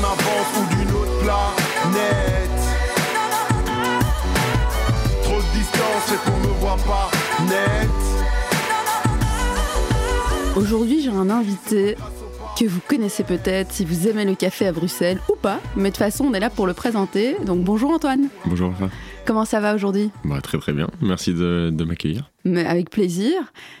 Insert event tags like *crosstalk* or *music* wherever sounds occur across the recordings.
en avance ou d'une autre planète. Trop de distance et qu'on me voit pas net. Aujourd'hui, j'ai un invité que vous connaissez peut-être si vous aimez le café à Bruxelles ou pas, mais de toute façon, on est là pour le présenter. Donc bonjour Antoine. Bonjour Rafa. Comment ça va aujourd'hui? Bah, très très bien. Merci de, de m'accueillir. Mais avec plaisir.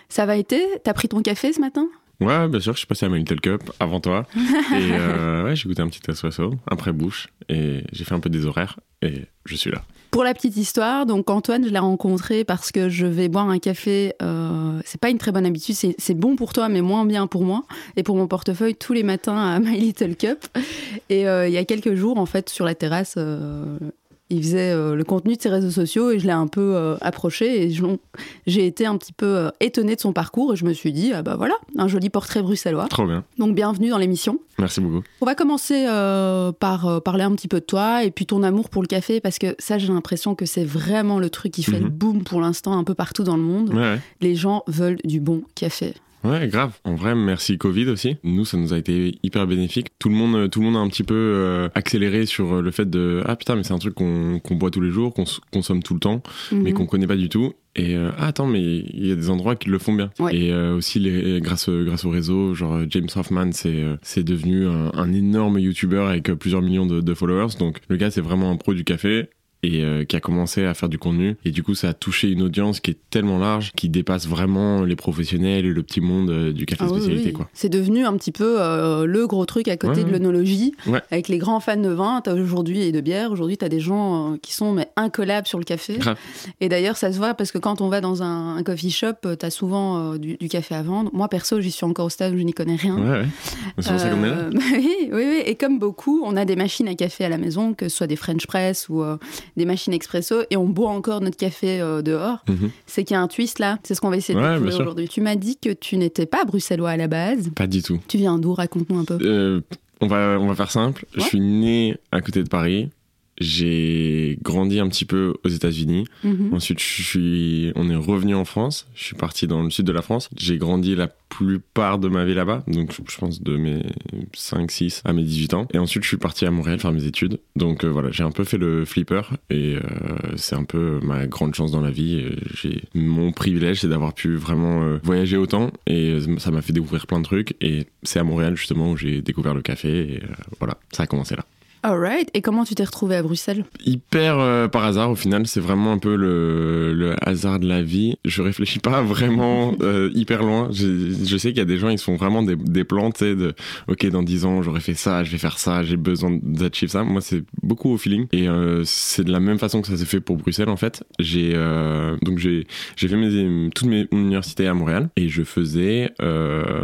Ça va été? T'as pris ton café ce matin? Ouais, bien sûr, je suis passé à ma Little Cup avant toi. et *laughs* euh, ouais, j'ai goûté un petit espresso, après bouche, et j'ai fait un peu des horaires, et je suis là. Pour la petite histoire, donc Antoine, je l'ai rencontré parce que je vais boire un café. Euh, c'est pas une très bonne habitude, c'est c'est bon pour toi, mais moins bien pour moi et pour mon portefeuille tous les matins à *laughs* My Little Cup. Et euh, il y a quelques jours, en fait, sur la terrasse, euh, il faisait euh, le contenu de ses réseaux sociaux et je l'ai un peu euh, approché et j'ai été un petit peu euh, étonnée de son parcours et je me suis dit, ah bah voilà, un joli portrait bruxellois. Trop bien. Donc bienvenue dans l'émission. Merci beaucoup. On va commencer euh, par parler un petit peu de toi et puis ton amour pour le café parce que ça j'ai l'impression que c'est vraiment le truc qui fait Mhm. le boom pour l'instant un peu partout dans le monde. Ouais, ouais. Les gens veulent du bon café. Ouais, grave. En vrai, merci Covid aussi. Nous, ça nous a été hyper bénéfique. Tout le monde, tout le monde a un petit peu euh, accéléré sur euh, le fait de ah putain, mais c'est un truc qu'on qu'on boit tous les jours, qu'on consomme tout le temps, mais Mhm. qu'on connaît pas du tout. Et euh, ah, attends, mais il y a des endroits qui le font bien. Ouais. Et euh, aussi les, grâce grâce au réseau, genre euh, James Hoffman, c'est euh, c'est devenu un, un énorme YouTuber avec euh, plusieurs millions de, de followers. Donc le gars, c'est vraiment un pro du café et euh, qui a commencé à faire du contenu et du coup ça a touché une audience qui est tellement large qui dépasse vraiment les professionnels et le petit monde euh, du café Ah spécialité oui. quoi. C'est devenu un petit peu euh, le gros truc à côté Ouais, de. Ouais. Avec les grands fans de vin, t'as aujourd'hui et de bière. Aujourd'hui, t'as des gens qui sont mais incollables sur le café. Grave. Et d'ailleurs, ça se voit parce que quand on va dans un, un coffee shop, euh, t'as souvent du, du café à vendre. Moi, perso, j'y suis encore au stade où je n'y connais rien. Ouais ouais. C'est pour ça qu'on est là. *laughs* Oui, oui, oui. Et comme beaucoup, on a des machines à café à la maison, que ce soit des French press ou des machines expresso, et on boit encore notre café euh, dehors. Mhm. C'est qu'il y a un twist là. C'est ce qu'on va essayer de Ouais, découvrir aujourd'hui. Tu m'as dit que tu n'étais pas bruxellois à la base. Pas du tout. Tu viens d'où? Raconte-nous un peu. Euh, on va on va faire simple. Ouais. Je suis né à côté de Paris. J'ai grandi un petit peu aux États-Unis. Mhm. Ensuite, je suis, on est revenu en France. Je suis parti dans le sud de la France. J'ai grandi la plupart de ma vie là-bas. Donc, je pense de mes 5, 6 à mes 18 ans. Et ensuite, je suis parti à Montréal faire mes études. Donc, euh, voilà, j'ai un peu fait le flipper. Et euh, c'est un peu ma grande chance dans la vie. J'ai, mon privilège, c'est d'avoir pu vraiment euh, voyager autant. Et ça m'a fait découvrir plein de trucs. Et c'est à Montréal, justement, où j'ai découvert le café. Et voilà, ça a commencé là Alright. Et comment tu t'es retrouvé à Bruxelles? Hyper euh, par hasard au final c'est vraiment un peu le, le hasard de la vie. Je réfléchis pas vraiment *laughs* euh, hyper loin. Je, je sais qu'il y a des gens ils se font vraiment des, des plans tu sais de ok dans 10 ans j'aurais fait ça je vais faire ça j'ai besoin d'achieve ça. Moi c'est beaucoup au feeling. Et euh, c'est de la même façon que ça s'est fait pour Bruxelles en fait. J'ai donc j'ai j'ai fait mes toutes mes universités à Montréal et je faisais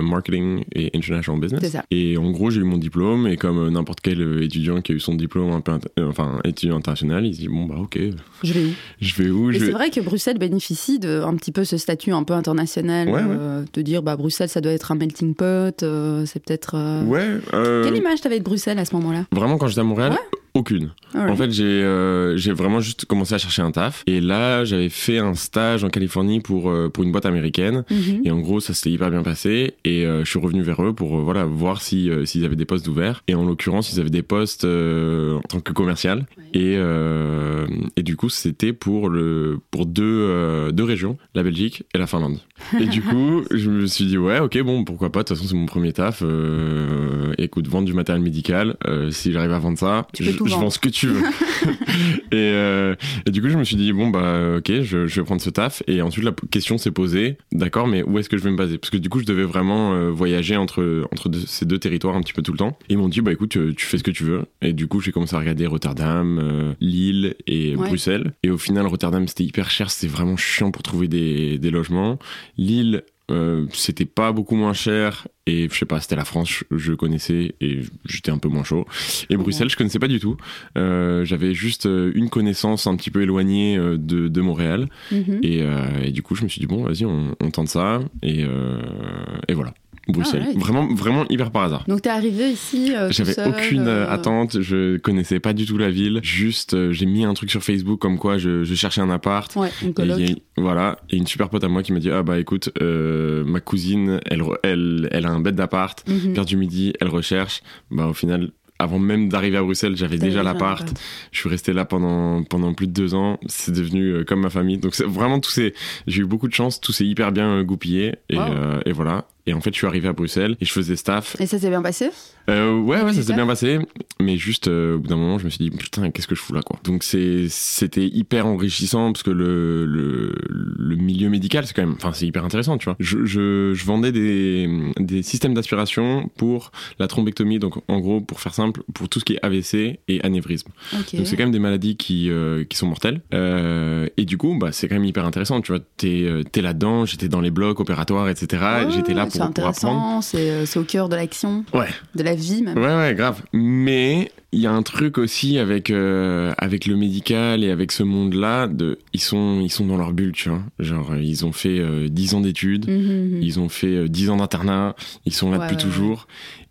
marketing et international business. C'est ça. et en gros, j'ai eu mon diplôme, et comme n'importe quel étudiant qui a eu son diplôme un peu, inter- euh, enfin, étudiant international, il se dit, bon, bah, ok, Je vais où je vais où Et c'est vrai que Bruxelles bénéficie de un petit peu ce statut un peu international, Ouais, ouais. euh, de dire bah Bruxelles ça doit être un melting pot, euh, c'est peut-être. euh, Ouais, euh, Quelle image t'avais de Bruxelles à ce moment-là? Vraiment, quand j'étais à Montréal, Ouais. Aucune. Alright. En fait, j'ai euh, vraiment juste commencé à chercher un taf, et là, j'avais fait un stage en Californie pour, euh, pour une boîte américaine, Mhm. Et en gros, ça s'était hyper bien passé. Et euh, je suis revenu vers eux pour euh, voilà voir si euh, s'ils avaient des postes ouverts. Et en l'occurrence, ils avaient des postes euh, en tant que commercial. Et euh, et du coup, c'était pour le pour deux euh, deux régions, la Belgique et la Finlande. *laughs* Et du coup, je me suis dit ouais, ok, bon, pourquoi pas. De toute façon, c'est mon premier taf. Euh, écoute, vendre du matériel médical. euh, si j'arrive à vendre ça, Tu peux je, vends ce que tu veux. *laughs* et, euh, et du coup, je me suis dit, bon, bah, ok, je, je vais prendre ce taf. Et ensuite, la question s'est posée, d'accord, mais où est-ce que je vais me baser? Parce que du coup, je devais vraiment euh, voyager entre, entre deux- ces deux territoires un petit peu tout le temps. Et ils m'ont dit, bah, écoute, tu, tu fais ce que tu veux. Et du coup, j'ai commencé à regarder Rotterdam, euh, Lille et Ouais. Bruxelles. Et au final, Rotterdam, c'était hyper cher, c'était vraiment chiant pour trouver des, des logements. Lille, euh, c'était pas beaucoup moins cher et je sais pas c'était la France je, connaissais et j'étais un peu moins chaud. Et Bruxelles je connaissais pas du tout. Euh, j'avais juste euh, une connaissance un petit peu éloignée euh, de, de Montréal. Mhm. et, euh, et du coup je me suis dit bon vas-y on, on tente ça et, euh, et voilà Bruxelles Alright. vraiment vraiment hyper par hasard Donc t'es arrivé ici. euh, j'avais aucune euh, euh, attente, je connaissais pas du tout la ville. Juste, euh, j'ai mis un truc sur Facebook comme quoi je, je cherchais un appart. Ouais, une Et coloc. a- voilà, et une super pote à moi qui m'a dit ah bah écoute, euh, ma cousine, elle, elle, elle a un bête d'appart. Vers du midi, elle recherche. Bah au final, avant même d'arriver à Bruxelles, j'avais déjà l'appart. appart. Je suis resté là pendant pendant plus de deux ans. C'est devenu comme ma famille. Donc c'est vraiment tout ces, j'ai eu beaucoup de chance. Tout s'est hyper bien goupillé et, Wow. euh, et voilà. Et en fait, je suis arrivé à Bruxelles et je faisais staff. Et ça s'est bien passé? Euh, ouais, ouais, ça s'est bien passé. Mais juste, euh, au bout d'un moment, je me suis dit, putain, qu'est-ce que je fous là, quoi? Donc, c'est, c'était hyper enrichissant parce que le, le, le milieu médical, c'est quand même, enfin, c'est hyper intéressant, tu vois. Je, je, je vendais des, des systèmes d'aspiration pour la thrombectomie. Donc, en gros, pour faire simple, pour tout ce qui est AVC et anévrisme. Donc, c'est quand même des maladies qui, euh, qui sont mortelles. Et du coup, bah, c'est quand même hyper intéressant, tu vois. T'es, t'es là-dedans, j'étais dans les blocs opératoires, etc. J'étais là c'est intéressant, c'est euh, c'est au cœur de l'action, Ouais. de la vie même. Ouais, ouais, grave. Mais il y a un truc aussi avec, euh, avec le médical et avec ce monde-là, de, ils, sont, ils sont dans leur bulle, tu vois. Genre, euh, ils ont fait euh, 10 ans d'études, Mhm, mhm. ils ont fait euh, 10 ans d'internat, ils sont là Ouais, depuis ouais, toujours.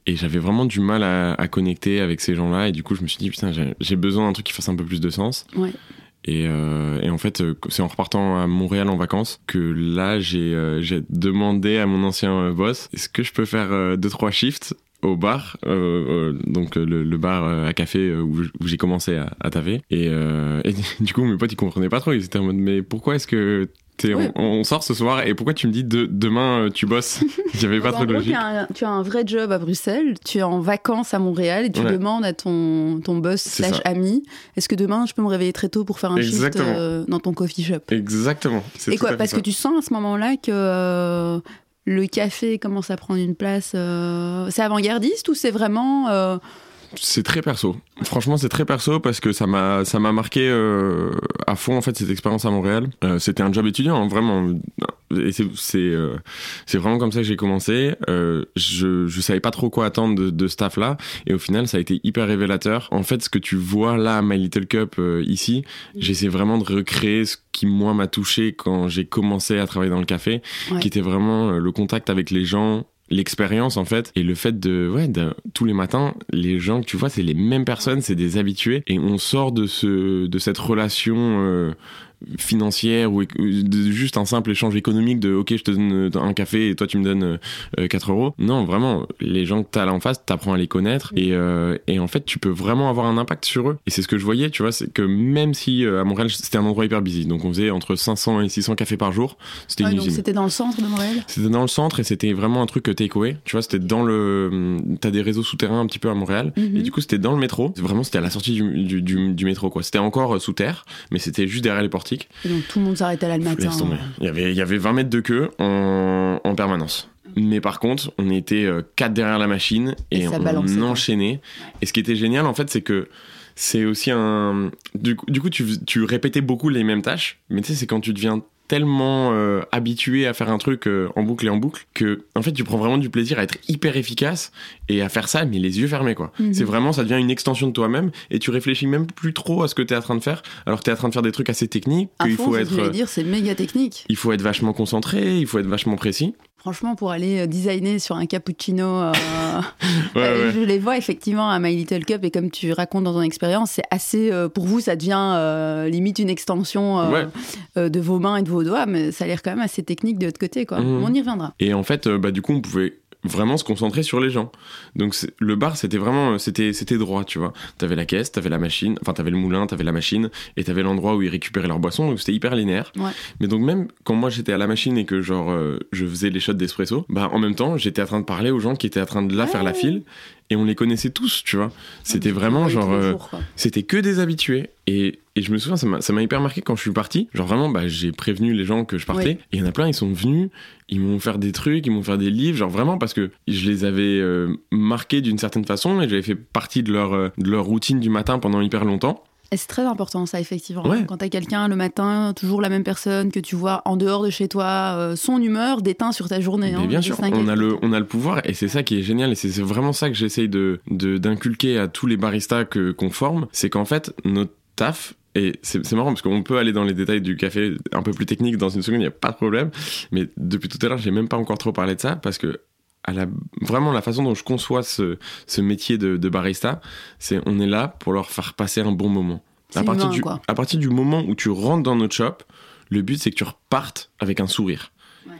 Et j'avais vraiment du mal à, à connecter avec ces gens-là. Et du coup, je me suis dit, putain, j'ai- j'ai besoin d'un truc qui fasse un peu plus de sens. Ouais. Et, euh, et en fait, euh, c'est en repartant à Montréal en vacances que là, j'ai euh, demandé à mon ancien boss, est-ce que je peux faire euh, deux trois shifts au bar, donc le, bar à café où, j'ai commencé à, à taper. Et, et *laughs* du coup, mes potes ils comprenaient pas trop. Ils étaient en mode, mais pourquoi est-ce que Ouais. on, on sort ce soir et pourquoi tu me dis de, demain euh, tu bosses? *laughs* J'avais pas trop de logique. tu as, un, tu as un vrai job à Bruxelles, tu es en vacances à Montréal et tu Ouais. demandes à ton, ton boss slash ça. ami est-ce que demain je peux me réveiller très tôt pour faire un shift euh, dans ton coffee shop? Exactement. Et quoi Parce ça. que tu sens à ce moment-là que euh, le café commence à prendre une place. euh, c'est avant-gardiste ou c'est vraiment. C'est très perso. Franchement, c'est très perso parce que ça m'a ça m'a marqué euh, à fond en fait cette expérience à Montréal. Euh, C'était un job étudiant, hein, vraiment. Et c'est c'est euh, c'est vraiment comme ça que j'ai commencé. Euh, je je savais pas trop quoi attendre de, de ce staff là et au final ça a été hyper révélateur. En fait, ce que tu vois là à My Little Cup euh, ici, j'essaie vraiment de recréer ce qui moi m'a touché quand j'ai commencé à travailler dans le café, Ouais. qui était vraiment euh, le contact avec les gens l'expérience en fait et le fait de ouais de, tous les matins les gens que tu vois c'est les mêmes personnes c'est des habitués et on sort de ce de cette relation euh, financière ou juste un simple échange économique de ok je te donne euh, un café et toi tu me donnes euh, 4 euros non vraiment les gens que t'as là en face t'apprends à les connaître et, euh, et en fait tu peux vraiment avoir un impact sur eux et c'est ce que je voyais tu vois c'est que même si euh, à Montréal c'était un endroit hyper busy donc on faisait entre 500 et 600 cafés par jour c'était ouais, donc usine c'était dans le centre de Montréal? C'était dans le centre et c'était vraiment un truc takeaway. Tu vois, c'était dans le. T'as des réseaux souterrains un petit peu à Montréal. Mhm. Et du coup, c'était dans le métro. Vraiment, c'était à la sortie du, du, du, du métro, quoi. C'était encore euh, sous terre, mais c'était juste derrière les Et donc tout le monde s'arrêtait là le matin. Tomber. Il y avait, il y avait 20 mètres de queue en, en permanence. Mais par contre, on était euh, quatre derrière la machine et, Et on enchaînait. Et ce qui était génial, en fait, c'est que c'est aussi un. Du coup, du coup tu, tu répétais beaucoup les mêmes tâches, mais tu sais, c'est quand tu deviens tellement euh, habitué à faire un truc euh, en boucle et en boucle que en fait tu prends vraiment du plaisir à être hyper efficace et à faire ça mais les yeux fermés quoi Mhm. c'est vraiment ça devient une extension de toi-même et tu réfléchis même plus trop à ce que tu es en train de faire alors que tu es en train de faire des trucs assez techniques qu'il faut être dire, c'est méga technique. il faut être vachement concentré il faut être vachement précis Franchement, pour aller euh, designer sur un cappuccino, euh, *laughs* Ouais, euh, ouais. je les vois effectivement à My Little Cup et comme tu racontes dans ton expérience, c'est assez, euh, pour vous, ça devient limite une extension Ouais. de vos mains et de vos doigts, mais ça a l'air quand même assez technique de l'autre côté, quoi. Mhm. On y reviendra. Et en fait, bah, du coup, on pouvait vraiment se concentrer sur les gens. Donc le bar, c'était vraiment, c'était, c'était droit, tu vois. T'avais la caisse, t'avais la machine, enfin t'avais le moulin, t'avais la machine, et t'avais l'endroit où ils récupéraient leurs boissons, donc c'était hyper linéaire. Ouais. Mais donc même quand moi j'étais à la machine et que genre euh, je faisais les shots d'espresso, bah en même temps j'étais en train de parler aux gens qui étaient en train de là Ouais. faire la file, et on les connaissait tous, tu vois. C'était Tu vraiment genre... euh, c'était que des habitués. Et, et je me souviens, ça m'a hyper marqué quand je suis parti. Genre vraiment, bah, j'ai prévenu les gens que je partais. Et il y en a plein, ils sont venus, ils m'ont fait des trucs, ils m'ont fait des livres. Genre vraiment parce que je les avais euh, marqués d'une certaine façon et j'avais fait partie de leur, euh, de leur routine du matin pendant hyper longtemps. Et c'est très important, ça, effectivement. Ouais. Quand t'as quelqu'un le matin, toujours la même personne que tu vois en dehors de chez toi, euh, son humeur déteint sur ta journée. Hein, bien sûr, on a, le, on a le pouvoir et c'est ça qui est génial et c'est vraiment ça que j'essaye de de- d'inculquer à tous les baristas qu'on forme. C'est qu'en fait, notre taf, et c'est marrant parce qu'on peut aller dans les détails du café un peu plus technique dans une seconde, il n'y a pas de problème. Mais depuis tout à l'heure, j'ai même pas encore trop parlé de ça parce que à la, vraiment la façon dont je conçois ce, ce métier de, de barista, c'est on est là pour leur faire passer un bon moment. À partir, humain, du, quoi. à partir du moment où tu rentres dans notre shop, le but c'est que tu repartes avec un sourire.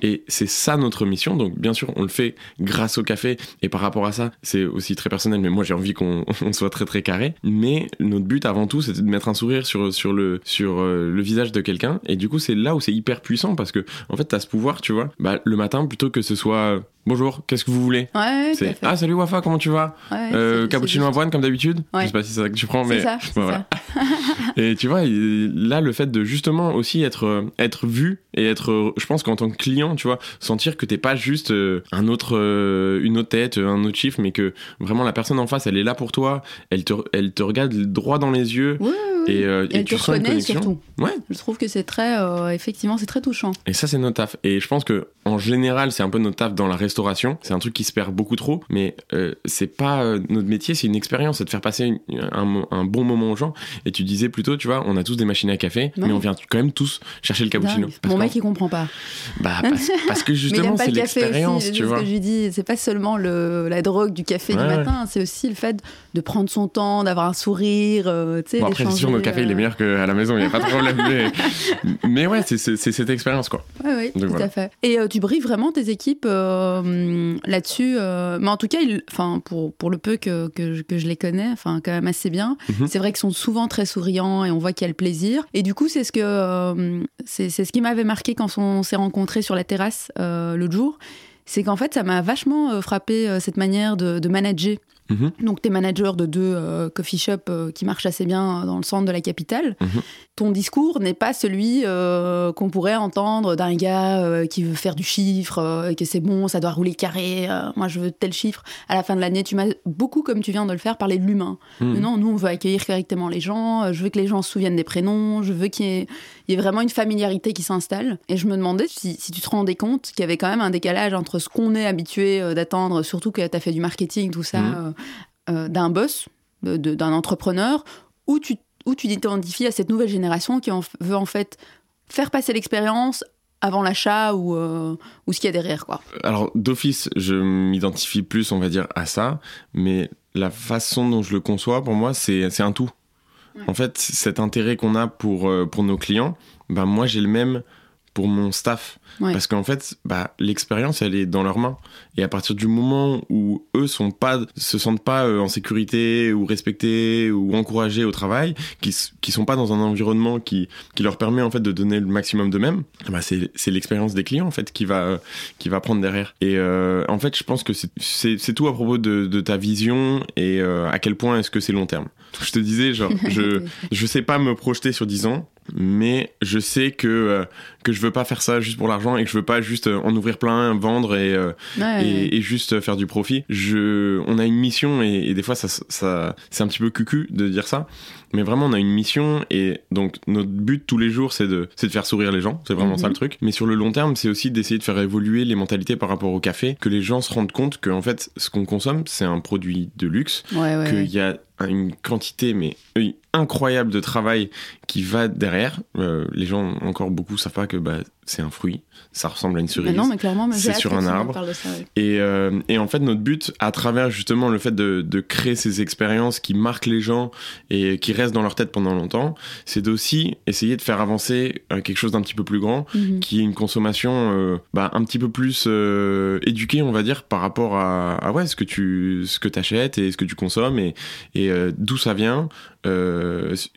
Et c'est ça notre mission. Donc, bien sûr, on le fait grâce au café. Et par rapport à ça, c'est aussi très personnel. Mais moi, j'ai envie qu'on *laughs* on soit très, très carré. Mais notre but, avant tout, c'était de mettre un sourire sur, sur, le, sur euh, le visage de quelqu'un. Et du coup, c'est là où c'est hyper puissant parce que, en fait, t'as ce pouvoir, tu vois. Bah, le matin, plutôt que ce soit Bonjour, qu'est-ce que vous voulez? Ouais, C'est. Ah, salut Wafa, comment tu vas? Ouais, Euh, c'est- Cappuccino c'est avoine comme d'habitude? Ouais. Je sais pas si c'est ça que tu prends, C'est mais. ça, *laughs* c'est voilà. *laughs* Et tu vois, là, le fait de justement aussi être, euh, être vu et être, je pense qu'en tant que client, tu vois, sentir que t'es pas juste euh, un autre, euh, une autre tête, un autre chiffre, mais que vraiment la personne en face, elle est là pour toi, elle te, regarde droit dans les yeux. Et, euh, Et et elle te tu sens une surtout. Ouais. Je trouve que c'est très, euh, effectivement, c'est très touchant. Et ça, c'est notre taf. Et je pense que en général, c'est un peu notre taf dans la restauration. C'est un truc qui se perd beaucoup trop, mais euh, c'est pas euh, notre métier, c'est une expérience, c'est de faire passer une- un, bon moment aux gens. Et tu disais plutôt, tu vois, on a tous des machines à café, Non. mais on vient quand même tous chercher le cappuccino. Mon mec, il comprend pas. bah, parce, parce que *laughs* justement, c'est l'expérience, tu C'est ce vois. que je lui dis. C'est pas seulement le, la drogue du café Ouais, du ouais. matin, c'est aussi le fait de prendre son temps, d'avoir un sourire. tu sais, Bon, notre café, il est euh, meilleur qu'à la maison, il n'y a pas de problème. mais, *laughs* mais ouais, c'est cette expérience, quoi. Oui, oui, Donc tout voilà. à fait. Et euh, tu briefes vraiment tes équipes euh, là-dessus. euh, mais en tout cas, ils- enfin, pour, pour le peu que, que, je- que je les connais, enfin, quand même assez bien, Mhm. c'est vrai qu'ils sont souvent très souriants et on voit qu'il y a le plaisir. Et du coup, c'est ce, que, c'est c'est ce qui m'avait marqué quand on s'est rencontrés sur la terrasse l'autre jour. C'est qu'en fait, ça m'a vachement frappé cette manière de, de manager. Mhm. Donc, tu es manager de deux euh, coffee shops euh, qui marchent assez bien dans le centre de la capitale. Mhm. Ton discours n'est pas celui euh, qu'on pourrait entendre d'un gars euh, qui veut faire du chiffre, euh, et que c'est bon, ça doit rouler carré, euh, moi je veux tel chiffre. À la fin de l'année, tu m'as beaucoup, comme tu viens de le faire, parlé de l'humain. Mais Non, nous, on veut accueillir correctement les gens, euh, je veux que les gens se souviennent des prénoms, je veux qu'il y ait, il y ait vraiment une familiarité qui s'installe. Et je me demandais si, si tu te rendais compte qu'il y avait quand même un décalage entre ce qu'on est habitué euh, d'attendre, surtout que tu as fait du marketing, tout ça, Mhm. euh, euh, d'un boss, d'un entrepreneur, où tu où tu t'identifies à cette nouvelle génération qui en veut en fait faire passer l'expérience avant l'achat ou, euh, ou ce qu'il y a derrière. quoi. Alors, d'office, je m'identifie plus, on va dire, à ça, mais la façon dont je le conçois, pour moi, c'est c'est un tout. En fait, cet intérêt qu'on a pour, euh, pour nos clients, bah, moi, j'ai le même pour mon staff. Ouais. Parce qu'en fait, bah, l'expérience, elle est dans leurs mains. Et à partir du moment où eux sont pas, se sentent pas euh, en sécurité ou respectés ou encouragés au travail, qui, qui sont pas dans un environnement qui, qui leur permet en fait de donner le maximum d'eux-mêmes, bah, c'est, c'est l'expérience des clients en fait qui va, euh, qui va prendre derrière. Et euh, en fait, je pense que c'est, tout à propos de, de ta vision et euh, à quel point est-ce que c'est long terme. Je te disais, genre, je, *laughs* je sais pas me projeter sur 10 ans, mais je sais que, euh, que je veux pas faire ça juste pour l'argent et que je veux pas juste euh, en ouvrir plein, vendre et, euh, Ouais, et, et juste faire du profit. Je, on a une mission et, et des fois ça, ça, c'est un petit peu cucu de dire ça, mais vraiment on a une mission et donc notre but tous les jours c'est de, c'est de faire sourire les gens, c'est vraiment Mhm. ça le truc. Mais sur le long terme c'est aussi d'essayer de faire évoluer les mentalités par rapport au café, que les gens se rendent compte que en fait ce qu'on consomme c'est un produit de luxe, ouais, ouais, qu'il y a une quantité mais euh, incroyable de travail qui va derrière. Euh, les gens encore beaucoup savent pas que bah, c'est un fruit, ça ressemble à une cerise. Mais non, mais clairement, c'est sur un arbre. de ça. Et, euh, et en fait, notre but, à travers justement le fait de, de créer ces expériences qui marquent les gens et qui restent dans leur tête pendant longtemps, c'est d'aussi essayer de faire avancer euh, quelque chose d'un petit peu plus grand, Mhm. qui est une consommation euh, bah, un petit peu plus euh, éduquée, on va dire, par rapport à, à ouais, ce que tu ce que achètes et ce que tu consommes et, et d'où ça vient,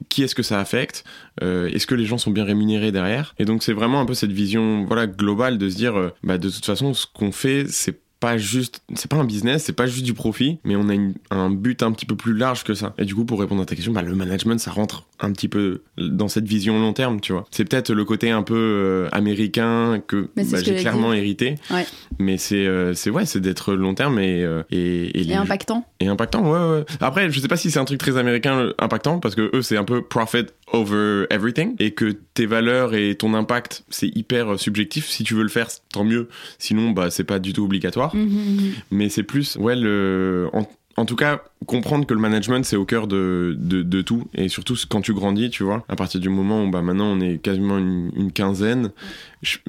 qui est-ce que ça affecte, est-ce que les gens sont bien rémunérés derrière. Et donc c'est vraiment un peu cette vision voilà globale de se dire, euh, bah, de toute façon, ce qu'on fait, c'est pas juste, c'est pas un business, c'est pas juste du profit, mais on a une- un but un petit peu plus large que ça. Et du coup, pour répondre à ta question, bah, le management, ça rentre un petit peu dans cette vision long terme, tu vois. C'est peut-être le côté un peu euh, américain que bah, que j'ai clairement hérité. Ouais. Mais c'est, euh, c'est ouais, c'est d'être long terme et, euh, et, et les- Et impactant. et impactant, ouais, ouais. Après, je sais pas si c'est un truc très américain impactant parce que eux, c'est un peu profit over everything et que tes valeurs et ton impact, c'est hyper euh, subjectif. Si tu veux le faire, tant mieux. Sinon, bah, c'est pas du tout obligatoire. Mhm, mhm. Mais c'est plus, ouais, le. En, en tout cas, comprendre que le management, c'est au cœur de, de, de tout. Et surtout, quand tu grandis, tu vois, à partir du moment où bah, maintenant on est quasiment une, une quinzaine,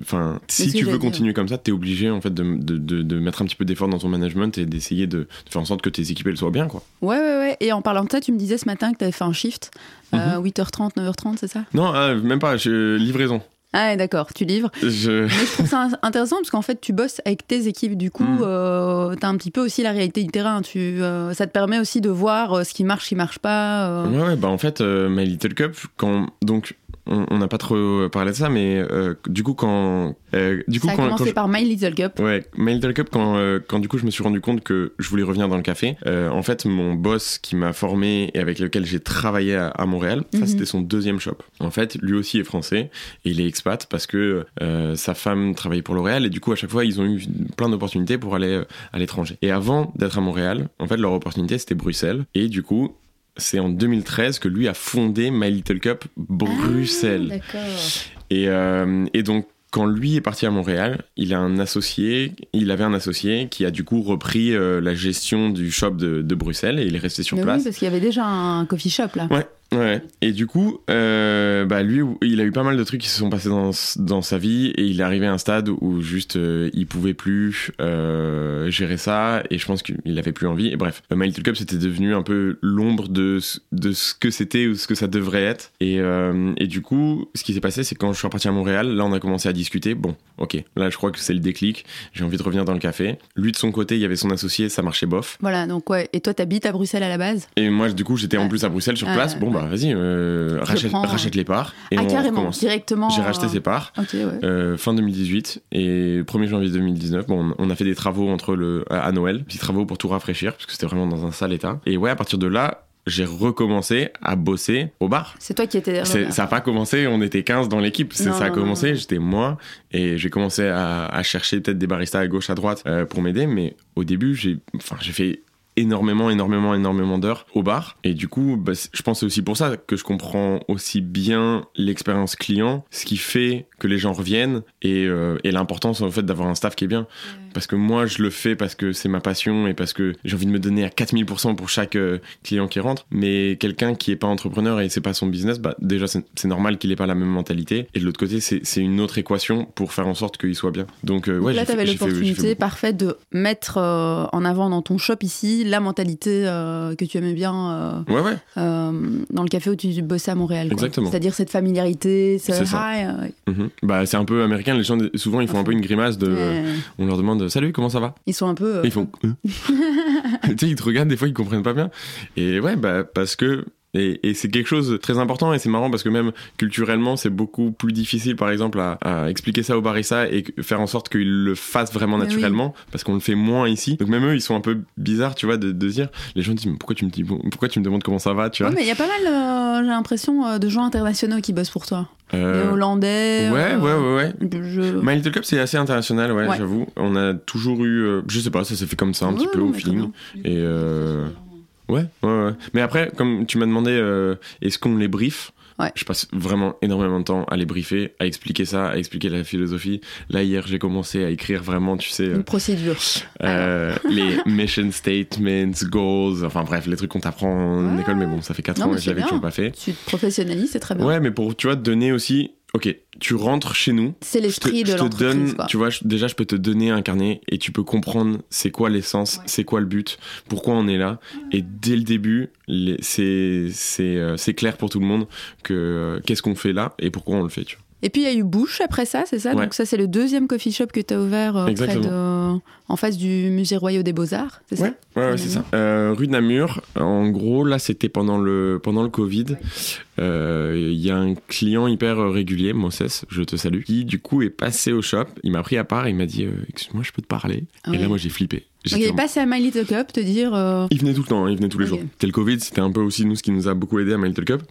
enfin, si tu veux continuer comme ça, t'es obligé en fait de, de, de, mettre un petit peu d'effort dans ton management et d'essayer de, faire en sorte que tes équipes elles soient bien, quoi. Ouais, ouais, ouais. Et en parlant de ça, tu me disais ce matin que tu avais fait un shift. Mhm. euh, 8h30, 9h30, c'est ça? Non, euh, même pas, je- livraison. Ah, ouais, d'accord, tu livres. Je... Mais je trouve ça intéressant parce qu'en fait, tu bosses avec tes équipes. Du coup, Mm. euh, t'as un petit peu aussi la réalité du terrain. Tu, euh, ça te permet aussi de voir euh, ce qui marche, ce qui marche pas. euh. Ouais, ouais, bah en fait, My Little Cup, quand. Donc, on n'a pas trop parlé de ça, mais euh, du coup, quand. euh, du coup, ça a quand, quand commencé je- par My Little Cup. Ouais, My Little Cup, quand, euh, quand du coup je me suis rendu compte que je voulais revenir dans le café, en fait, mon boss qui m'a formé et avec lequel j'ai travaillé à, à Montréal, ça Mhm. c'était son deuxième shop. En fait, lui aussi est français et il est expat parce que sa femme travaillait pour L'Oréal et du coup, à chaque fois, ils ont eu plein d'opportunités pour aller à l'étranger. Et avant d'être à Montréal, en fait, leur opportunité c'était Bruxelles et du coup, c'est en 2013 que lui a fondé My Little Cup Bruxelles. Ah. Et, euh, et donc, quand lui est parti à Montréal, il a un associé, il avait un associé qui a du coup repris euh, la gestion du shop de, de Bruxelles et il est resté sur Mais place. oui, parce qu'il y avait déjà un coffee shop là. Ouais, ouais. Et du coup, euh, bah lui, il a eu pas mal de trucs qui se sont passés dans, dans sa vie et il est arrivé à un stade où juste euh, il pouvait plus euh, gérer ça et je pense qu'il avait plus envie. Et bref, My Little Cup c'était devenu un peu l'ombre de, ce- de ce que c'était ou ce que ça devrait être. Et, euh, et du coup, ce qui s'est passé, c'est quand je suis reparti à Montréal, là on a commencé à discuter. Bon, ok, là je crois que c'est le déclic. J'ai envie de revenir dans le café. Lui de son côté, il y avait son associé, ça marchait bof. Voilà, donc ouais. Et toi, t'habites à Bruxelles à la base? Et moi, du coup, j'étais en plus à Bruxelles sur Ouais, place. Bon, bah, vas-y, euh, rachète, prends, rachète les parts. Et Ah, on carrément, recommence. directement. J'ai racheté euh, ses parts. Ok, ouais. euh, fin 2018 et 1er janvier 2019 bon on a fait des travaux entre le à Noël petits travaux pour tout rafraîchir parce que c'était vraiment dans un sale état et ouais à partir de là j'ai recommencé à bosser au bar C'est toi qui étais. c'est- ça n'a pas commencé, on était 15 dans l'équipe. Ça a non, commencé, j'étais moi, et j'ai commencé à, à chercher peut-être des baristas à gauche, à droite euh, pour m'aider. Mais au début, j'ai fait énormément, énormément, énormément d'heures au bar. Et du coup, bah, je pense c'est aussi pour ça que je comprends aussi bien l'expérience client, ce qui fait que les gens reviennent et, euh, l'importance en fait d'avoir un staff qui est bien. Parce que moi, je le fais parce que c'est ma passion et parce que j'ai envie de me donner à 4000% pour chaque euh, client qui rentre. Mais quelqu'un qui est pas entrepreneur et c'est pas son business, bah, déjà, c'est normal qu'il ait pas la même mentalité. Et de l'autre côté, c'est une autre équation pour faire en sorte qu'il soit bien. Donc, euh, ouais, là, tu avais l'opportunité parfaite de mettre euh, en avant dans ton shop ici la mentalité euh, que tu aimais bien Ouais, ouais. dans le café où tu bossais à Montréal. Exactement. C'est-à-dire cette familiarité, ce C'est euh, Mhm. Bah, c'est un peu américain. Les gens, souvent, ils font un peu une grimace de. On leur demande Salut, comment ça va? Ils sont un peu. euh, Ils font. Hein *laughs* *laughs* tu sais, ils te regardent, des fois, ils comprennent pas bien. Et ouais, bah, parce que. Et, et c'est quelque chose de très important et c'est marrant parce que même culturellement c'est beaucoup plus difficile par exemple à, à expliquer ça aux baristas et faire en sorte qu'ils le fassent vraiment oui. naturellement parce qu'on le fait moins ici donc même eux ils sont un peu bizarres tu vois de, de dire les gens disent mais pourquoi tu me dis pourquoi tu me demandes comment ça va tu Ouais, vois mais il y a pas mal, euh, j'ai l'impression, euh, de gens internationaux qui bossent pour toi. Euh, Les Hollandais. ouais euh, ouais ouais ouais Je... My Little Cup c'est assez international ouais, Ouais. j'avoue on a toujours eu je sais pas ça s'est fait comme ça un Ouais, petit peu au feeling et Ouais, ouais, ouais. Mais après, comme tu m'as demandé, euh, est-ce qu'on les brief Ouais. Je passe vraiment énormément de temps à les briefer, à expliquer ça, à expliquer la philosophie. Là, hier, j'ai commencé à écrire vraiment, tu sais, euh, Une procédure. euh, les *laughs* mission statements, goals, enfin bref, les trucs qu'on t'apprend en Ouais. école, mais bon, ça fait 4 Non, ans et je l'avais toujours pas fait. Tu te professionnalises, c'est très bien. Ouais, mais pour, tu vois, te donner aussi, ok, tu rentres chez nous, C'est l'esprit je de te l'entreprise. donne, quoi. tu vois, je- déjà je peux te donner un carnet et tu peux comprendre c'est quoi l'essence, Ouais. c'est quoi le but, pourquoi on est là. Et dès le début, c'est euh, c'est clair pour tout le monde que euh, qu'est-ce qu'on fait là et pourquoi on le fait. Tu vois. Et puis il y a eu Bush après ça, c'est ça? Ouais. Donc ça c'est le deuxième coffee shop que tu as ouvert euh, près en face du musée Royaux des Beaux-Arts, c'est Ouais, ça ouais, c'est ça. Euh, rue de Namur, en gros, là, c'était pendant le, pendant le Covid. Euh, Il y a un client hyper régulier, Moses, je te salue, qui du coup est passé au shop. Il m'a pris à part et il m'a dit Excuse-moi, je peux te parler? Et là, moi, j'ai flippé. Donc, il est passé à My Little Cup te dire. Il venait tout le temps, hein, il venait tous les jours. C'était le Covid, c'était un peu aussi nous ce qui nous a beaucoup aidé à My Little Cup.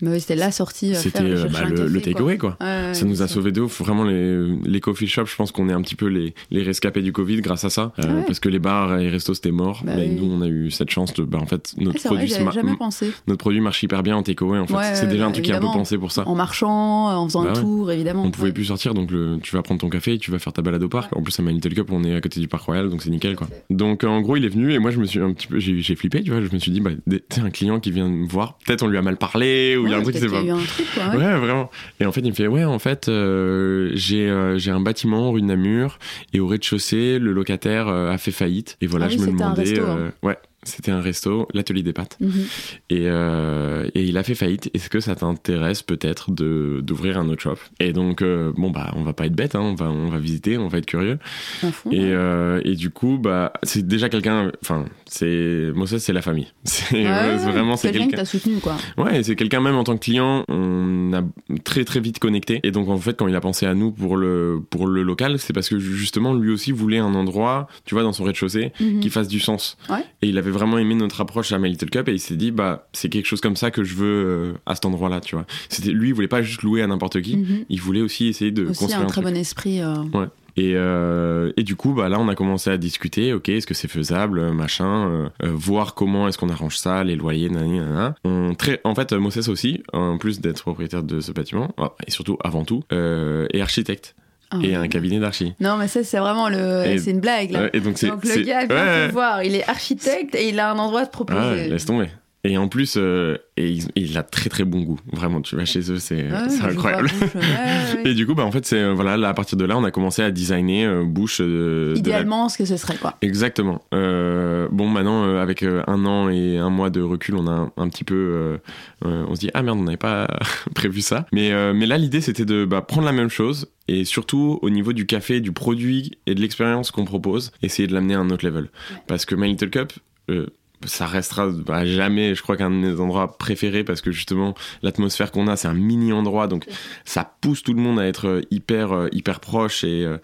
Mais c'était la sortie. euh, C'était euh, chercher bah, le, le quoi. takeaway, quoi. Ouais, ouais, Ça nous a sauvé de ouf. Vraiment, les, les coffee shops, je pense qu'on est un petit peu les, les rescapés du Covid grâce à ça. Euh, Ah ouais. Parce que les bars et les restos, c'était mort. Bah mais oui. nous, on a eu cette chance de. Bah, en fait, notre, Ah, vrai, produit, ma- pensé. notre produit marche hyper bien en takeaway. En fait, Ouais, c'est déjà un truc qui est un peu pensé pour ça. En marchant, en faisant Bah un tour, évidemment. On pouvait plus sortir, donc le, tu vas prendre ton café et tu vas faire ta balade au parc. En plus, à My Little Cup, on est à côté du parc royal, donc c'est nickel, quoi. Donc, en gros, il est venu et moi, je me suis un petit peu, j'ai flippé, tu vois. Je me suis dit, bah, c'est un client qui vient me voir. Peut-être on lui a mal parlé ou il y a un truc qui s'est pas. un truc, quoi. Ouais. ouais. vraiment. Et en fait, il me fait Ouais, en fait, euh, j'ai euh, un bâtiment rue de Namur et au rez-de-chaussée, le locataire euh, a fait faillite. Et voilà, Ah oui, je me un demandais. resto, euh, Ouais, C'était un resto, l'atelier des pâtes. Mhm. Et, euh, et il a fait faillite. Est-ce que ça t'intéresse peut-être de d'ouvrir un autre shop? Et donc, euh, bon, bah, on va pas être bête, hein, on, va, on va visiter, on va être curieux. Fond, Et, ouais. euh, et du coup, bah, c'est déjà quelqu'un. Enfin, c'est. Moi, ça, c'est la famille. *laughs* C'est Ouais, ouais, vraiment, c'est quelqu'un que quelqu'un. t'as soutenu, quoi. Ouais, c'est quelqu'un même en tant que client, on a très très vite connecté. Et donc en fait, quand il a pensé à nous pour le pour le local, c'est parce que justement lui aussi voulait un endroit, tu vois, dans son rez-de-chaussée, Mhm. qui fasse du sens. Ouais. Et il avait vraiment aimé notre approche à My Little Cup et il s'est dit bah c'est quelque chose comme ça que je veux euh, à cet endroit-là, tu vois. C'était lui, il voulait pas juste louer à n'importe qui. Mhm. Il voulait aussi essayer de Aussi construire un un très truc. bon esprit. euh, Et, euh, et du coup, bah, là, on a commencé à discuter, ok, est-ce que c'est faisable, machin, euh, voir comment est-ce qu'on arrange ça, les loyers, nanana. On, très, en fait, Moses aussi, en plus d'être propriétaire de ce bâtiment, ah, et surtout, avant tout, euh, est architecte ah et un cabinet d'archi. Non, mais ça, c'est vraiment le. C'est une blague, là. Et donc, le gars vient ouais, te voir. Il est architecte et il a un endroit à te proposer. laisse tomber. Et en plus, euh, et il, il a très très bon goût. Vraiment, tu vas chez eux, c'est je incroyable. *laughs* vois, bouche, ouais, ouais. Et du coup, bah, en fait, c'est euh, voilà, là, à partir de là, on a commencé à designer euh, bouche de la Idéalement, ce que ce serait, quoi. Exactement. Euh, bon, maintenant, avec un an et un mois de recul, on a un, un petit peu. on se dit, ah merde, on n'avait pas *laughs* prévu ça. Mais, mais là, l'idée, c'était de bah, prendre la même chose et surtout au niveau du café, du produit et de l'expérience qu'on propose, essayer de l'amener à un autre level. Parce que My Little Cup. euh, ça restera à jamais, je crois, qu'un de mes endroits préférés parce que justement, l'atmosphère qu'on a, c'est un mini endroit, donc ça pousse tout le monde à être euh, hyper, euh, hyper proche et, euh,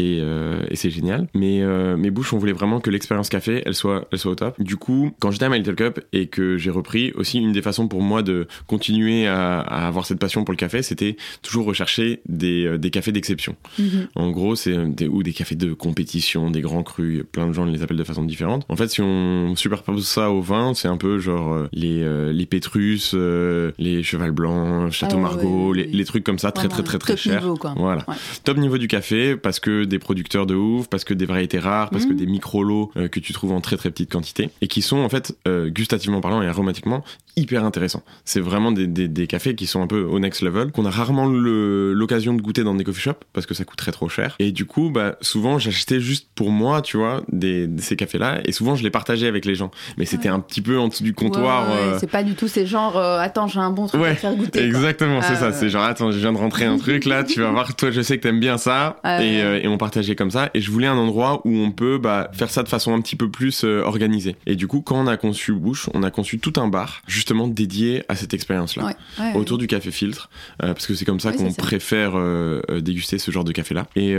et, euh, et c'est génial. Mais euh, mes bouches, on voulait vraiment que l'expérience café, elle soit, elle soit au top. Du coup, quand j'étais à My Little Cup et que j'ai repris, aussi une des façons pour moi de continuer à, à avoir cette passion pour le café, c'était toujours rechercher des, euh, des cafés d'exception. Mhm. En gros, c'est des, ou des cafés de compétition, des grands crus, plein de gens les appellent de façon différente. En fait, si on superpose ça au vin, c'est un peu genre les, euh, les Pétrus, euh, les Cheval Blanc, Château Ah ouais, Margaux, les, trucs comme ça, très très très très top chers. niveau, quoi. Voilà. Top niveau du café, parce que des producteurs de ouf, parce que des variétés rares, parce que Mhm. des micro-lots euh, que tu trouves en très très petite quantité, et qui sont en fait, euh, gustativement parlant et aromatiquement, hyper intéressants. C'est vraiment des, des, des cafés qui sont un peu au next level, qu'on a rarement l'occasion de goûter dans des coffee shops, parce que ça coûterait trop cher. Et du coup, bah, souvent, j'achetais juste pour moi, tu vois, des, de ces cafés-là, et souvent, je les partageais avec les gens. Mais c'était Ouais. un petit peu en dessous du comptoir. Ouais, ouais, euh, C'est pas du tout ces genres. euh, attends, j'ai un bon truc à te faire goûter. Exactement, c'est Ah, ça. ouais. C'est genre, attends, je viens de rentrer un truc là, tu vas voir, toi, je sais que t'aimes bien ça. Ah, et, euh, et on partageait comme ça. Et je voulais un endroit où on peut bah, faire ça de façon un petit peu plus euh, organisée. Et du coup, quand on a conçu Bouche, on a conçu tout un bar, justement dédié à cette expérience-là. Ouais, ouais, Autour du café filtre, euh, parce que c'est comme ça qu'on préfère euh, déguster ce genre de café-là. Et,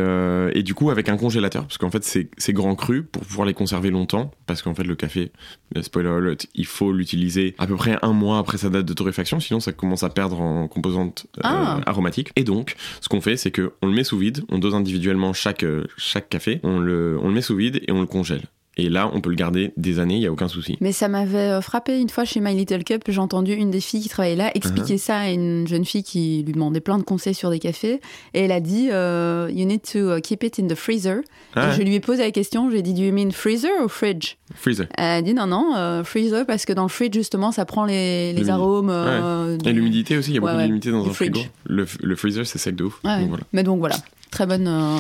et du coup, avec un congélateur, parce qu'en fait, c'est grand cru pour pouvoir les conserver longtemps, parce qu'en fait, le café, spoiler alert, il faut l'utiliser à peu près un mois après sa date de torréfaction, sinon ça commence à perdre en composantes Ah. aromatiques. Et donc, ce qu'on fait, c'est que on le met sous vide, on dose individuellement chaque, euh, chaque café, on le, on le met sous vide et on le congèle. Et là, on peut le garder des années, il y a aucun souci. Mais ça m'avait euh, frappé une fois chez My Little Cup. J'ai entendu une des filles qui travaillait là expliquer Uh-huh. ça à une jeune fille qui lui demandait plein de conseils sur des cafés. Et elle a dit euh, You need to uh, keep it in the freezer. Ah, Et je lui ai posé la question j'ai dit Do you mean freezer ou fridge? Freezer. Elle a dit Non, non, euh, freezer parce que dans le fridge, justement, ça prend les, les arômes. euh, Et du- l'humidité aussi, il y a Ouais, beaucoup ouais. d'humidité dans un frigo. fridge. Le, le freezer, c'est sec de ouf. Ouais. Donc voilà. Mais donc voilà, très bonne. euh,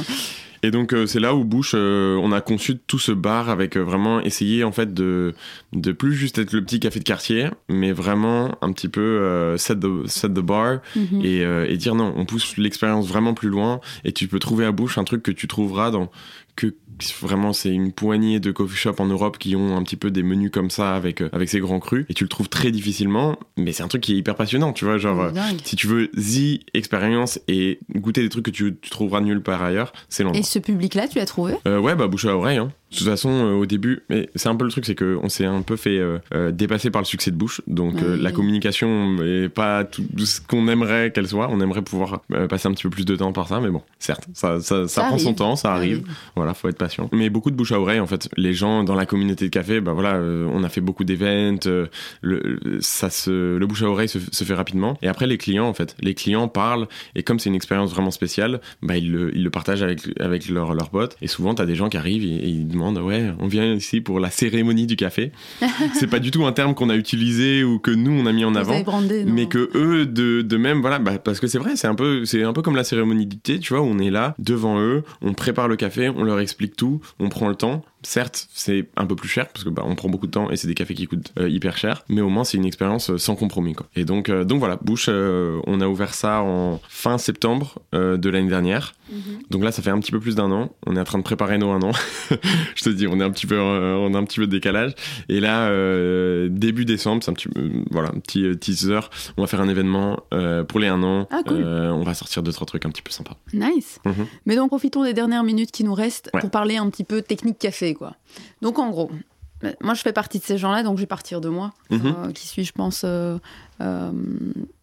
Et donc euh, c'est là où Bush, euh, on a conçu tout ce bar avec euh, vraiment essayer en fait de de plus juste être le petit café de quartier, mais vraiment un petit peu set the set the bar mhm. et, et dire non, on pousse l'expérience vraiment plus loin et tu peux trouver à Bush un truc que tu trouveras dans que vraiment c'est une poignée de coffee shops en Europe qui ont un petit peu des menus comme ça avec euh, avec ces grands crus et tu le trouves très difficilement, mais c'est un truc qui est hyper passionnant, tu vois, genre euh, si tu veux the expérience et goûter des trucs que tu, tu trouveras nulle part ailleurs, c'est l'endroit. Et ce public-là, tu l'as trouvé? Euh, ouais, bah bouche à oreille. Hein. De toute façon, euh, au début, mais c'est un peu le truc, c'est qu'on s'est un peu fait euh, euh, dépasser par le succès de Bouche. Donc euh, la communication est pas tout ce qu'on aimerait qu'elle soit. On aimerait pouvoir passer un petit peu plus de temps par ça, mais bon, certes, ça, ça, ça, Ça prend son arrive. temps, ça arrive. Voilà, faut être patient. Mais beaucoup de bouche à oreille, en fait. Les gens dans la communauté de café, bah voilà, on a fait beaucoup d'événements. euh, le, ça se, le bouche à oreille se, se fait rapidement. Et après, les clients, en fait, les clients parlent. Et comme c'est une expérience vraiment spéciale, bah ils le, ils le partagent avec avec leurs leurs potes. Et souvent, t'as des gens qui arrivent et, et ils demandent, ouais, on vient ici pour la cérémonie du café. *laughs* c'est pas du tout un terme qu'on a utilisé ou que nous on a mis en Vous avant brandé, mais que eux de, de même voilà bah, parce que c'est vrai c'est un peu c'est un peu comme la cérémonie du thé tu vois on est là devant eux on prépare le café on leur explique tout on prend le temps Certes, c'est un peu plus cher parce que bah, on prend beaucoup de temps et c'est des cafés qui coûtent euh, hyper cher, mais au moins c'est une expérience euh, sans compromis. Quoi. Et donc, euh, donc voilà, Bush, euh, on a ouvert ça en fin septembre de l'année dernière. Donc là, ça fait un petit peu plus d'un an. On est en train de préparer nos un an. *laughs* Je te dis, on est un petit peu, on a un petit peu de décalage. Et là, début décembre, c'est un petit, voilà, un petit teaser. On va faire un événement pour les un an. Ah, cool. On va sortir deux trois trucs un petit peu sympas. Nice. Mhm. Mais donc profitons des dernières minutes qui nous restent Ouais. pour parler un petit peu technique café, quoi. Donc en gros, moi je fais partie de ces gens-là, donc je vais partir de moi, Mhm. euh, qui suis, je pense, euh, euh,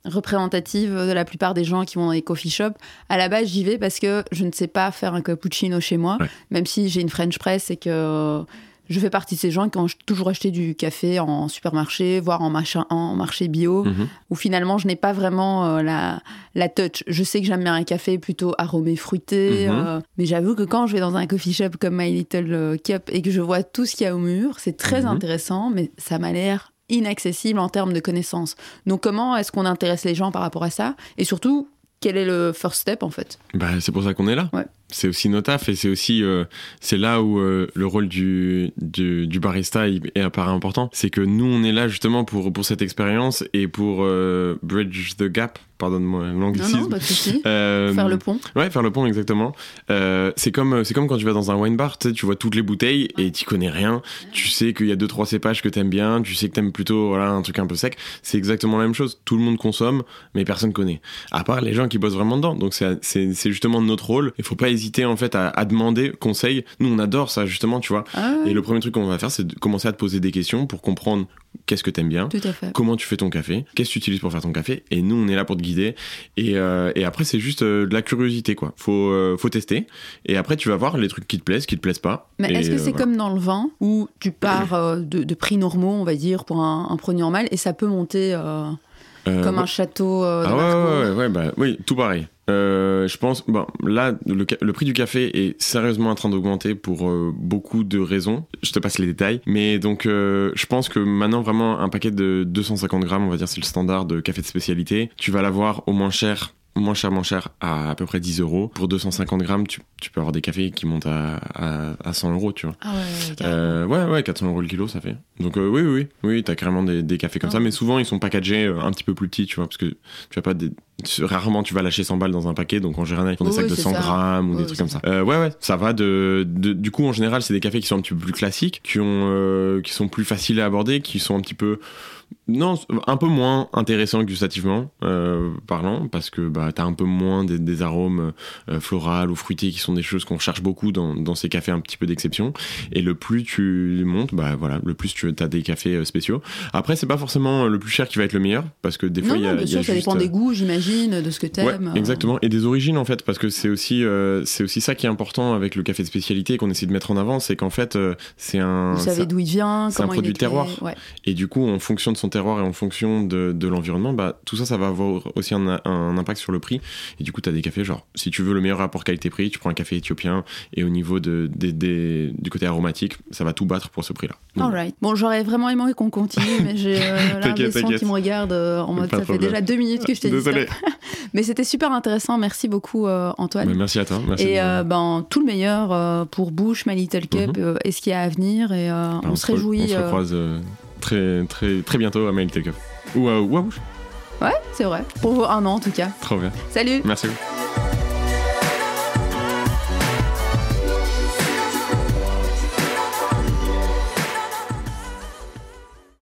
représentative de la plupart des gens qui vont dans les coffee shops. À la base, j'y vais parce que je ne sais pas faire un cappuccino chez moi, Ouais. même si j'ai une French press et que je fais partie de ces gens qui ont toujours acheté du café en supermarché, voire en, machin, en marché bio Mhm. où finalement je n'ai pas vraiment euh, la, la touch. Je sais que j'aime bien un café plutôt aromé fruité, Mhm. euh, mais j'avoue que quand je vais dans un coffee shop comme My Little euh, Cup et que je vois tout ce qu'il y a au mur, c'est très Mhm. intéressant, mais ça m'a l'air inaccessible en termes de connaissances. Donc comment est-ce qu'on intéresse les gens par rapport à ça? Et surtout, quel est le first step en fait? Bah, c'est pour ça qu'on est là. Ouais. C'est aussi nos tafs et c'est aussi euh, c'est là où euh, le rôle du, du, du barista est apparaît important. C'est que nous on est là justement pour pour cette expérience et pour euh, bridge the gap. Pardonne-moi Non, l'anglicisme. non, pas de souci. *laughs* Faire le pont. Ouais, faire le pont, exactement. C'est comme, c'est comme quand tu vas dans un wine bar, tu vois toutes les bouteilles et tu connais rien. Tu sais qu'il y a deux, trois cépages que t'aimes bien, tu sais que t'aimes plutôt, voilà, un truc un peu sec. C'est exactement la même chose. Tout le monde consomme, mais personne connaît. À part les gens qui bossent vraiment dedans. Donc c'est, c'est, c'est justement notre rôle. Il faut pas hésiter, en fait, à, à demander conseil. Nous, on adore ça, justement, tu vois. Ah ouais, Et le premier truc qu'on va faire, c'est de commencer à te poser des questions pour comprendre qu'est-ce que t'aimes bien tout à fait. comment tu fais ton café, qu'est-ce que tu utilises pour faire ton café, et nous on est là pour te guider. Et, euh, et après c'est juste euh, de la curiosité quoi. Faut euh, faut tester. Et après tu vas voir les trucs qui te plaisent, qui te plaisent pas. Mais est-ce que c'est voilà. comme dans le vin où tu pars de, de prix normaux, on va dire, pour un, un produit normal et ça peut monter comme ouais. un château Ah ouais, ouais, ouais, bah oui, tout pareil. Euh, je pense, bon, là, le, le prix du café est sérieusement en train d'augmenter pour euh, beaucoup de raisons. Je te passe les détails. Mais donc, euh, je pense que maintenant, vraiment, un paquet de 250 grammes, on va dire, c'est le standard de café de spécialité. Tu vas l'avoir au moins cher. Moins cher, moins cher, à à peu près 10 euros. Pour 250 grammes, tu, tu peux avoir des cafés qui montent à, à, à 100 euros, tu vois. Ah ouais. Euh, ouais, ouais, 400 euros le kilo, ça fait. Donc euh, oui, oui, oui, oui, t'as carrément des, des cafés comme Ah ça, ouais. mais souvent ils sont packagés euh, un petit peu plus petits, tu vois, parce que tu vas pas des... rarement tu vas lâcher 100 balles dans un paquet, donc en général ils font des Oui, sacs de c'est 100 ça. grammes ou Oui, des trucs comme ça. Euh, ouais, ouais, ça va de, de- du coup en général c'est des cafés qui sont un petit peu plus classiques, qui ont, qui sont plus faciles à aborder, qui sont un petit peu non, un peu moins intéressant gustativement euh, parlant, parce que bah, t'as un peu moins des, des arômes euh, florales ou fruités qui sont des choses qu'on recherche beaucoup dans, dans ces cafés un petit peu d'exception. Et le plus tu montes, bah voilà, le plus tu as des cafés euh, spéciaux. Après, c'est pas forcément le plus cher qui va être le meilleur, parce que des fois il y a, non, bien il y a sûr, ça dépend euh, des goûts, j'imagine, de ce que Ouais, t'aimes. euh. exactement. Et des origines en fait, parce que c'est aussi euh, c'est aussi ça qui est important avec le café de spécialité qu'on essaie de mettre en avant, c'est qu'en fait euh, c'est un Vous savez d'où il vient, c'est un produit il est de terroir. ouais. et du coup, en fonction de son terroir et en fonction de, de l'environnement, bah, tout ça, ça va avoir aussi un, un impact sur le prix. Et du coup, tu as des cafés, genre, si tu veux le meilleur rapport qualité-prix, tu prends un café éthiopien. Et au niveau de, du côté aromatique, ça va tout battre pour ce prix-là. Alright. Bon, j'aurais vraiment aimé qu'on continue, mais j'ai euh, *laughs* l'impression qui me regarde euh, en mode ça fait déjà deux minutes que je t'ai dit Désolé. *laughs* Mais c'était super intéressant. Merci beaucoup, euh, Antoine. Bah, merci à toi. Merci et euh, ben, tout le meilleur pour Bush, My Little Cup Mhm. euh, et ce qu'il y a à venir. Et euh, bah, on, se réjouit. On se euh, très, très, très bientôt à Mail Take. Ou à, ou à Bouche. Ouais, c'est vrai. Pour un an en tout cas. Trop bien. Salut Merci.